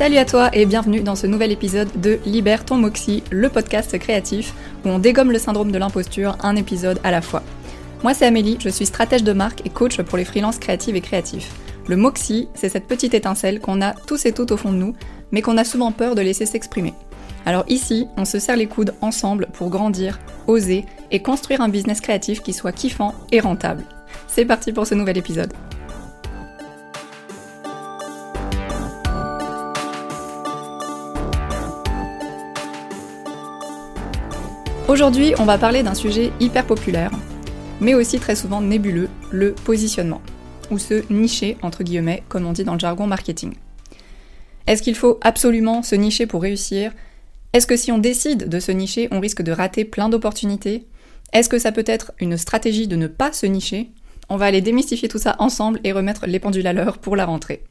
Salut à toi et bienvenue dans ce nouvel épisode de Libère ton Moxie, le podcast créatif où on dégomme le syndrome de l'imposture un épisode à la fois. Moi c'est Amélie, je suis stratège de marque et coach pour les freelances créatives et créatifs. Le Moxie, c'est cette petite étincelle qu'on a tous et toutes au fond de nous, mais qu'on a souvent peur de laisser s'exprimer. Alors ici, on se serre les coudes ensemble pour grandir, oser et construire un business créatif qui soit kiffant et rentable. C'est parti pour ce nouvel épisode. Aujourd'hui, on va parler d'un sujet hyper populaire, mais aussi très souvent nébuleux, le positionnement, ou se nicher, entre guillemets, comme on dit dans le jargon marketing. Est-ce qu'il faut absolument se nicher pour réussir? Est-ce que si on décide de se nicher, on risque de rater plein d'opportunités? Est-ce que ça peut être une stratégie de ne pas se nicher? On va aller démystifier tout ça ensemble et remettre les pendules à l'heure pour la rentrée.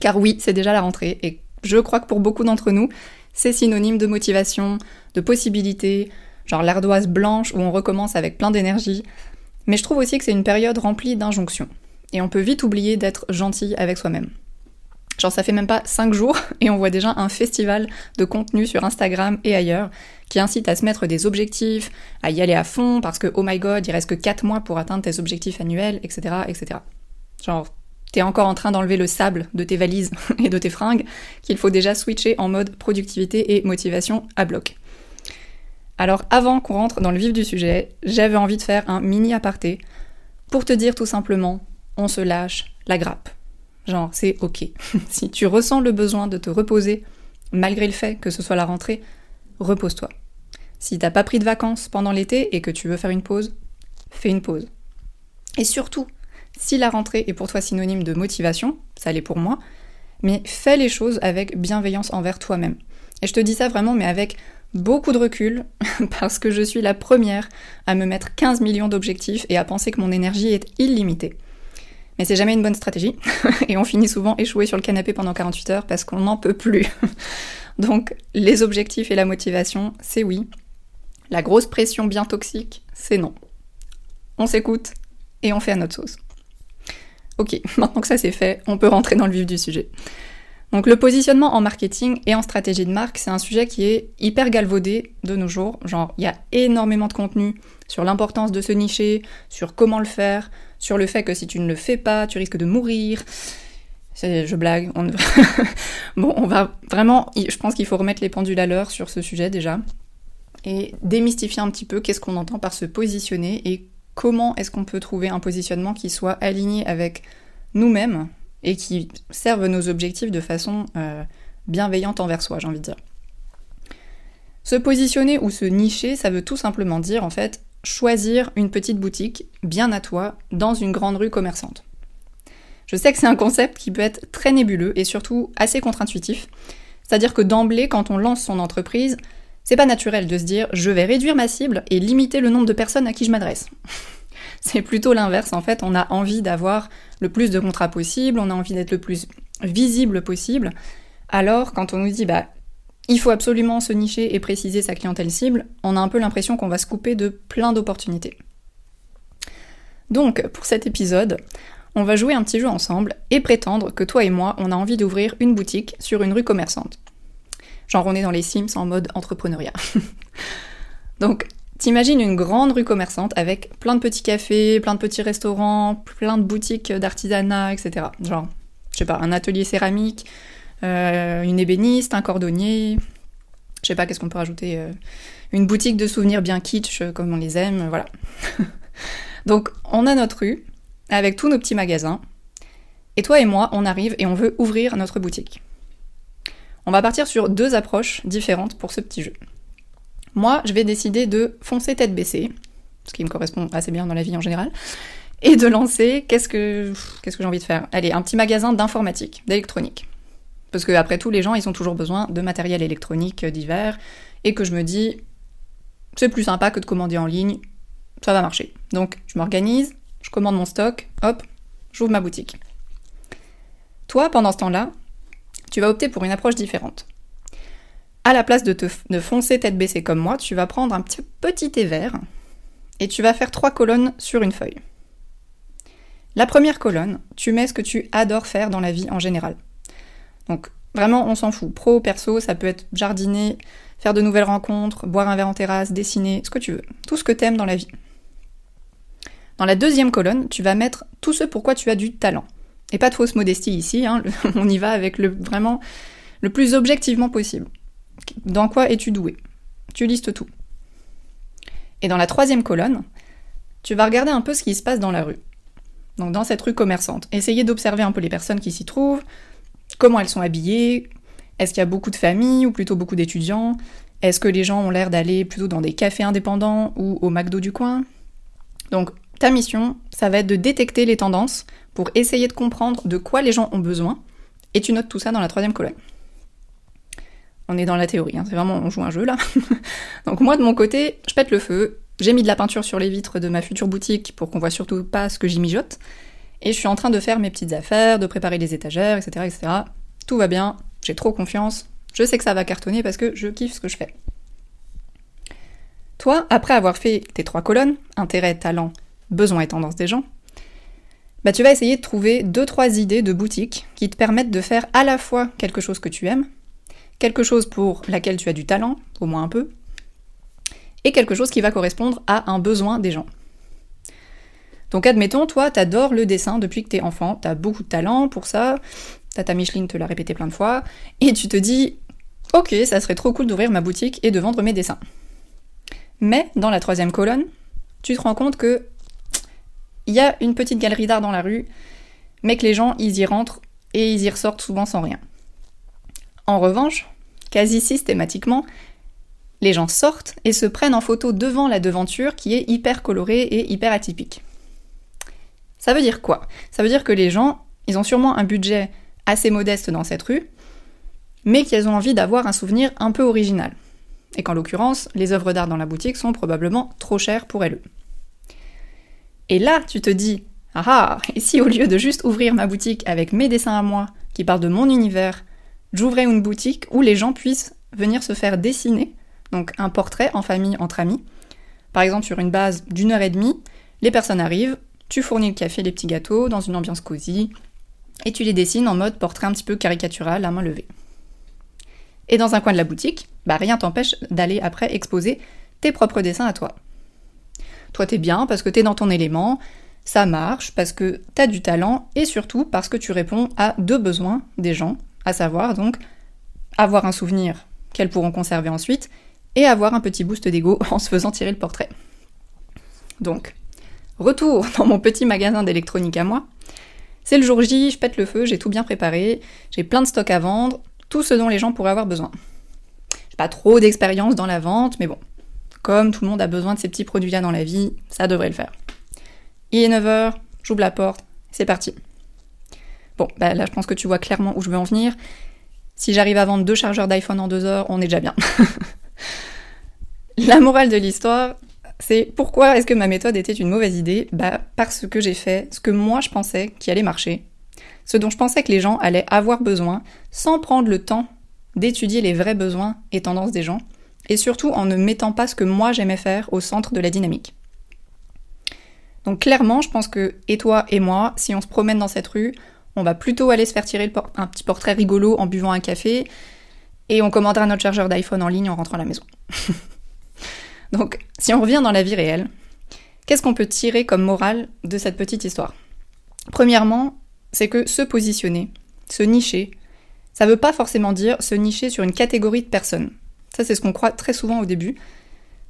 Car oui, c'est déjà la rentrée, et je crois que pour beaucoup d'entre nous, c'est synonyme de motivation, de possibilités, genre l'ardoise blanche où on recommence avec plein d'énergie. Mais je trouve aussi que c'est une période remplie d'injonctions. Et on peut vite oublier d'être gentil avec soi-même. Genre ça fait même pas 5 jours et on voit déjà un festival de contenu sur Instagram et ailleurs qui incite à se mettre des objectifs, à y aller à fond parce que oh my god, il reste que 4 mois pour atteindre tes objectifs annuels, etc. etc. Genre t'es encore en train d'enlever le sable de tes valises et de tes fringues qu'il faut déjà switcher en mode productivité et motivation à bloc. Alors avant qu'on rentre dans le vif du sujet, j'avais envie de faire un mini aparté pour te dire tout simplement, on se lâche la grappe. Genre, c'est ok. si tu ressens le besoin de te reposer, malgré le fait que ce soit la rentrée, repose-toi. Si t'as pas pris de vacances pendant l'été et que tu veux faire une pause, fais une pause. Et surtout, si la rentrée est pour toi synonyme de motivation, ça l'est pour moi, mais fais les choses avec bienveillance envers toi-même. Et je te dis ça vraiment, mais avec beaucoup de recul parce que je suis la première à me mettre 15 millions d'objectifs et à penser que mon énergie est illimitée. Mais c'est jamais une bonne stratégie et on finit souvent échoué sur le canapé pendant 48 heures parce qu'on n'en peut plus. Donc les objectifs et la motivation, c'est oui. La grosse pression bien toxique, c'est non. On s'écoute et on fait à notre sauce. Ok, maintenant que ça c'est fait, on peut rentrer dans le vif du sujet. Donc le positionnement en marketing et en stratégie de marque, c'est un sujet qui est hyper galvaudé de nos jours. Genre, il y a énormément de contenu sur l'importance de se nicher, sur comment le faire, sur le fait que si tu ne le fais pas, tu risques de mourir. Je blague. On... bon, on va vraiment. Je pense qu'il faut remettre les pendules à l'heure sur ce sujet déjà et démystifier un petit peu qu'est-ce qu'on entend par se positionner et comment est-ce qu'on peut trouver un positionnement qui soit aligné avec nous-mêmes et qui servent nos objectifs de façon euh, bienveillante envers soi, j'ai envie de dire. Se positionner ou se nicher, ça veut tout simplement dire en fait choisir une petite boutique bien à toi dans une grande rue commerçante. Je sais que c'est un concept qui peut être très nébuleux et surtout assez contre-intuitif. C'est-à-dire que d'emblée, quand on lance son entreprise, c'est pas naturel de se dire je vais réduire ma cible et limiter le nombre de personnes à qui je m'adresse. C'est plutôt l'inverse, en fait, on a envie d'avoir le plus de contrats possible, on a envie d'être le plus visible possible. Alors, quand on nous dit, bah, il faut absolument se nicher et préciser sa clientèle cible, on a un peu l'impression qu'on va se couper de plein d'opportunités. Donc, pour cet épisode, on va jouer un petit jeu ensemble et prétendre que toi et moi, on a envie d'ouvrir une boutique sur une rue commerçante. Genre, on est dans les Sims en mode entrepreneuriat. Donc, T'imagines une grande rue commerçante avec plein de petits cafés, plein de petits restaurants, plein de boutiques d'artisanat, etc. Genre, je sais pas, un atelier céramique, euh, une ébéniste, un cordonnier, je sais pas qu'est-ce qu'on peut rajouter, euh, une boutique de souvenirs bien kitsch euh, comme on les aime, voilà. Donc on a notre rue avec tous nos petits magasins, et toi et moi, on arrive et on veut ouvrir notre boutique. On va partir sur deux approches différentes pour ce petit jeu. Moi, je vais décider de foncer tête baissée, ce qui me correspond assez bien dans la vie en général, et de lancer, qu'est-ce que, qu'est-ce que j'ai envie de faire? Allez, un petit magasin d'informatique, d'électronique. Parce que après tout, les gens, ils ont toujours besoin de matériel électronique divers, et que je me dis, c'est plus sympa que de commander en ligne, ça va marcher. Donc, je m'organise, je commande mon stock, hop, j'ouvre ma boutique. Toi, pendant ce temps-là, tu vas opter pour une approche différente à la place de te de foncer tête baissée comme moi, tu vas prendre un petit, petit thé vert et tu vas faire trois colonnes sur une feuille. La première colonne, tu mets ce que tu adores faire dans la vie en général. Donc Vraiment, on s'en fout. Pro, perso, ça peut être jardiner, faire de nouvelles rencontres, boire un verre en terrasse, dessiner, ce que tu veux. Tout ce que t'aimes dans la vie. Dans la deuxième colonne, tu vas mettre tout ce pourquoi tu as du talent. Et pas de fausse modestie ici, hein, on y va avec le vraiment le plus objectivement possible. Dans quoi es-tu doué? Tu listes tout. Et dans la troisième colonne, tu vas regarder un peu ce qui se passe dans la rue. Donc dans cette rue commerçante. Essayer d'observer un peu les personnes qui s'y trouvent, comment elles sont habillées, est-ce qu'il y a beaucoup de familles ou plutôt beaucoup d'étudiants? Est-ce que les gens ont l'air d'aller plutôt dans des cafés indépendants ou au McDo du coin? Donc ta mission, ça va être de détecter les tendances pour essayer de comprendre de quoi les gens ont besoin, et tu notes tout ça dans la troisième colonne. On est dans la théorie, hein, c'est vraiment on joue un jeu là. Donc moi de mon côté, je pète le feu, j'ai mis de la peinture sur les vitres de ma future boutique pour qu'on voit surtout pas ce que j'y mijote, et je suis en train de faire mes petites affaires, de préparer les étagères, etc. etc. Tout va bien, j'ai trop confiance, je sais que ça va cartonner parce que je kiffe ce que je fais. Toi, après avoir fait tes trois colonnes, intérêt, talent, besoins et tendances des gens, bah tu vas essayer de trouver deux trois idées de boutique qui te permettent de faire à la fois quelque chose que tu aimes, quelque chose pour laquelle tu as du talent, au moins un peu, et quelque chose qui va correspondre à un besoin des gens. Donc admettons, toi, t'adores le dessin depuis que t'es enfant, t'as beaucoup de talent pour ça, Tata Micheline te l'a répété plein de fois, et tu te dis, ok, ça serait trop cool d'ouvrir ma boutique et de vendre mes dessins. Mais dans la troisième colonne, tu te rends compte que il y a une petite galerie d'art dans la rue, mais que les gens, ils y rentrent et ils y ressortent souvent sans rien. En revanche, quasi systématiquement, les gens sortent et se prennent en photo devant la devanture qui est hyper colorée et hyper atypique. Ça veut dire quoi? Ça veut dire que les gens, ils ont sûrement un budget assez modeste dans cette rue, mais qu'ils ont envie d'avoir un souvenir un peu original. Et qu'en l'occurrence, les œuvres d'art dans la boutique sont probablement trop chères pour elles. Et là, tu te dis, ah ah, et si au lieu de juste ouvrir ma boutique avec mes dessins à moi, qui parlent de mon univers, j'ouvrais une boutique où les gens puissent venir se faire dessiner, donc un portrait en famille, entre amis. Par exemple, sur une base d'une heure et demie, les personnes arrivent, tu fournis le café, les petits gâteaux, dans une ambiance cosy, et tu les dessines en mode portrait un petit peu caricatural, à main levée. Et dans un coin de la boutique, bah rien t'empêche d'aller après exposer tes propres dessins à toi. Toi, t'es bien parce que t'es dans ton élément, ça marche parce que t'as du talent et surtout parce que tu réponds à deux besoins des gens, à savoir donc avoir un souvenir qu'elles pourront conserver ensuite et avoir un petit boost d'ego en se faisant tirer le portrait. Donc, retour dans mon petit magasin d'électronique à moi. C'est le jour J, je pète le feu, j'ai tout bien préparé, j'ai plein de stocks à vendre, tout ce dont les gens pourraient avoir besoin. J'ai pas trop d'expérience dans la vente, mais bon, comme tout le monde a besoin de ces petits produits-là dans la vie, ça devrait le faire. Il est 9h, j'ouvre la porte, c'est parti. Bon, bah là je pense que tu vois clairement où je veux en venir. Si j'arrive à vendre deux chargeurs d'iPhone en deux heures, on est déjà bien. la morale de l'histoire, c'est pourquoi est-ce que ma méthode était une mauvaise idée? Bah parce que j'ai fait ce que moi je pensais qui allait marcher, ce dont je pensais que les gens allaient avoir besoin, sans prendre le temps d'étudier les vrais besoins et tendances des gens, et surtout en ne mettant pas ce que moi j'aimais faire au centre de la dynamique. Donc clairement, je pense que, et toi et moi, si on se promène dans cette rue, on va plutôt aller se faire tirer un petit portrait rigolo en buvant un café, et on commandera notre chargeur d'iPhone en ligne en rentrant à la maison. Donc, si on revient dans la vie réelle, qu'est-ce qu'on peut tirer comme morale de cette petite histoire? Premièrement, c'est que se positionner, se nicher, ça veut pas forcément dire se nicher sur une catégorie de personnes. Ça, c'est ce qu'on croit très souvent au début.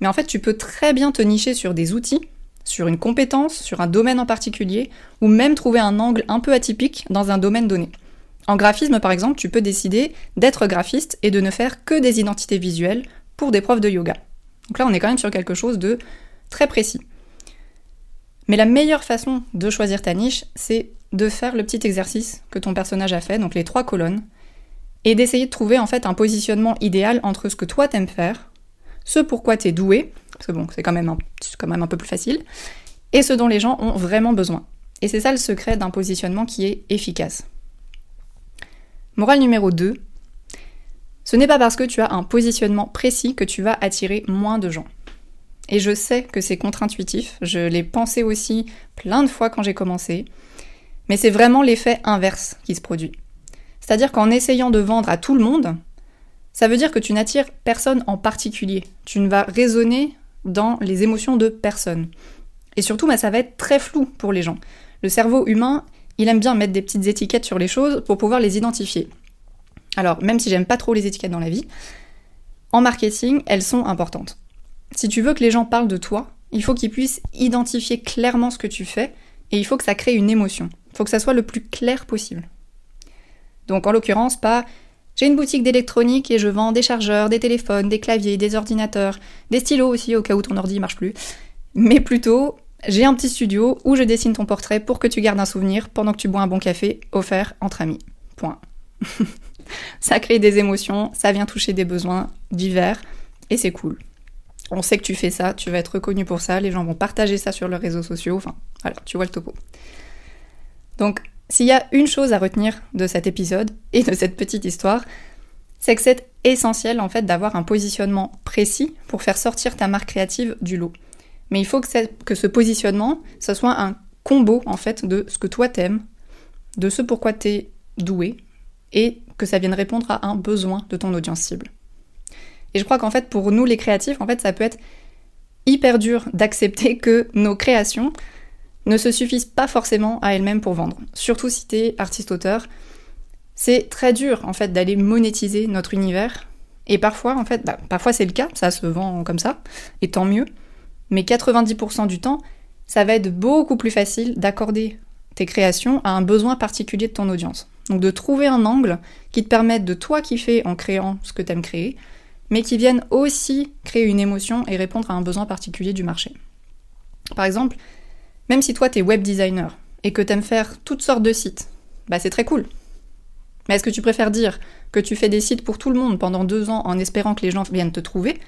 Mais en fait, tu peux très bien te nicher sur des outils, sur une compétence, sur un domaine en particulier, ou même trouver un angle un peu atypique dans un domaine donné. En graphisme, par exemple, tu peux décider d'être graphiste et de ne faire que des identités visuelles pour des profs de yoga. Donc là, on est quand même sur quelque chose de très précis. Mais la meilleure façon de choisir ta niche, c'est de faire le petit exercice que ton personnage a fait, donc les trois colonnes, et d'essayer de trouver en fait un positionnement idéal entre ce que toi t'aimes faire, ce pourquoi t'es doué, parce que bon, c'est quand, même un, quand même un peu plus facile, et ce dont les gens ont vraiment besoin. Et c'est ça le secret d'un positionnement qui est efficace. Morale numéro 2, ce n'est pas parce que tu as un positionnement précis que tu vas attirer moins de gens. Et je sais que c'est contre-intuitif, je l'ai pensé aussi plein de fois quand j'ai commencé, mais c'est vraiment l'effet inverse qui se produit. C'est-à-dire qu'en essayant de vendre à tout le monde, ça veut dire que tu n'attires personne en particulier. Tu ne vas raisonner dans les émotions de personne. Et surtout, bah, ça va être très flou pour les gens. Le cerveau humain, il aime bien mettre des petites étiquettes sur les choses pour pouvoir les identifier. Alors, même si j'aime pas trop les étiquettes dans la vie, en marketing, elles sont importantes. Si tu veux que les gens parlent de toi, il faut qu'ils puissent identifier clairement ce que tu fais et il faut que ça crée une émotion. Il faut que ça soit le plus clair possible. Donc en l'occurrence, pas j'ai une boutique d'électronique et je vends des chargeurs, des téléphones, des claviers, des ordinateurs, des stylos aussi au cas où ton ordi marche plus. Mais plutôt, j'ai un petit studio où je dessine ton portrait pour que tu gardes un souvenir pendant que tu bois un bon café offert entre amis. Point. ça crée des émotions, ça vient toucher des besoins divers et c'est cool. On sait que tu fais ça, tu vas être reconnu pour ça, les gens vont partager ça sur leurs réseaux sociaux, enfin voilà, tu vois le topo. Donc s'il y a une chose à retenir de cet épisode et de cette petite histoire, c'est que c'est essentiel en fait d'avoir un positionnement précis pour faire sortir ta marque créative du lot. Mais il faut que, ce positionnement, ça soit un combo en fait de ce que toi t'aimes, de ce pourquoi t'es doué, et que ça vienne répondre à un besoin de ton audience cible. Et je crois qu'en fait pour nous les créatifs, en fait ça peut être hyper dur d'accepter que nos créations, ne se suffisent pas forcément à elles-mêmes pour vendre. Surtout si t'es artiste-auteur, c'est très dur en fait d'aller monétiser notre univers. Et parfois, en fait, bah, parfois c'est le cas, ça se vend comme ça, et tant mieux. Mais 90% du temps, ça va être beaucoup plus facile d'accorder tes créations à un besoin particulier de ton audience. Donc de trouver un angle qui te permette de toi kiffer en créant ce que t'aimes créer, mais qui vienne aussi créer une émotion et répondre à un besoin particulier du marché. Par exemple, même si toi, tu es web designer et que tu aimes faire toutes sortes de sites, bah c'est très cool. Mais est-ce que tu préfères dire que tu fais des sites pour tout le monde pendant deux ans en espérant que les gens viennent te trouver,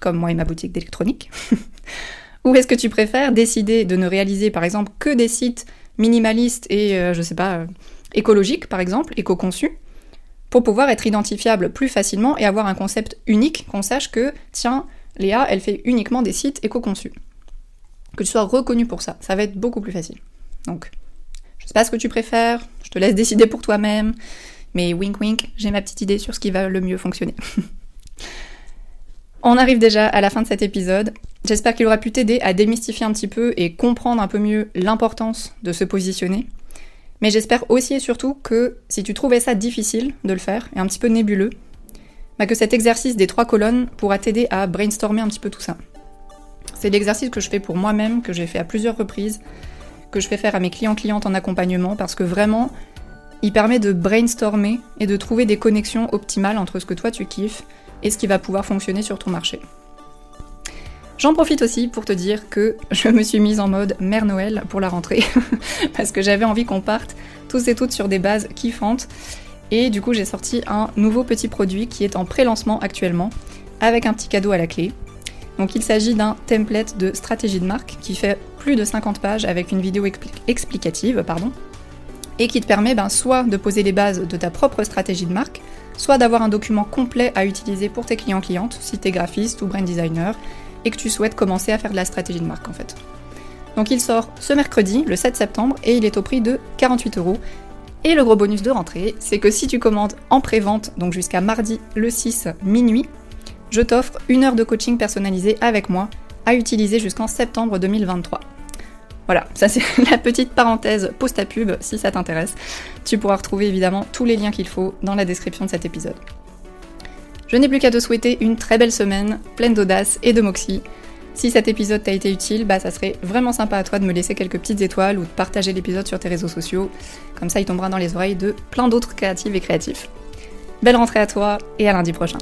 comme moi et ma boutique d'électronique Ou est-ce que tu préfères décider de ne réaliser par exemple que des sites minimalistes et, euh, je sais pas, euh, écologiques par exemple, éco-conçus, pour pouvoir être identifiable plus facilement et avoir un concept unique, qu'on sache que, tiens, Léa, elle fait uniquement des sites éco-conçus? Que tu sois reconnu pour ça. Ça va être beaucoup plus facile. Donc, je sais pas ce que tu préfères, je te laisse décider pour toi-même, mais wink wink, j'ai ma petite idée sur ce qui va le mieux fonctionner. On arrive déjà à la fin de cet épisode. J'espère qu'il aura pu t'aider à démystifier un petit peu et comprendre un peu mieux l'importance de se positionner. Mais j'espère aussi et surtout que si tu trouvais ça difficile de le faire et un petit peu nébuleux, bah que cet exercice des trois colonnes pourra t'aider à brainstormer un petit peu tout ça. C'est l'exercice que je fais pour moi-même, que j'ai fait à plusieurs reprises, que je fais faire à mes clients-clientes en accompagnement, parce que vraiment, il permet de brainstormer et de trouver des connexions optimales entre ce que toi tu kiffes et ce qui va pouvoir fonctionner sur ton marché. J'en profite aussi pour te dire que je me suis mise en mode Mère Noël pour la rentrée, parce que j'avais envie qu'on parte tous et toutes sur des bases kiffantes. Et du coup, j'ai sorti un nouveau petit produit qui est en pré-lancement actuellement, avec un petit cadeau à la clé. Donc il s'agit d'un template de stratégie de marque qui fait plus de 50 pages avec une vidéo explicative, pardon, et qui te permet ben, soit de poser les bases de ta propre stratégie de marque, soit d'avoir un document complet à utiliser pour tes clients-clientes, si tu es graphiste ou brand designer, et que tu souhaites commencer à faire de la stratégie de marque en fait. Donc il sort ce mercredi, le 7 septembre, et il est au prix de 48 euros. Et le gros bonus de rentrée, c'est que si tu commandes en pré-vente, donc jusqu'à mardi le 6 minuit, je t'offre une heure de coaching personnalisé avec moi à utiliser jusqu'en septembre 2023. Voilà, ça c'est la petite parenthèse post à pub si ça t'intéresse. Tu pourras retrouver évidemment tous les liens qu'il faut dans la description de cet épisode. Je n'ai plus qu'à te souhaiter une très belle semaine, pleine d'audace et de moxie. Si cet épisode t'a été utile, bah ça serait vraiment sympa à toi de me laisser quelques petites étoiles ou de partager l'épisode sur tes réseaux sociaux. Comme ça, il tombera dans les oreilles de plein d'autres créatives et créatifs. Belle rentrée à toi et à lundi prochain.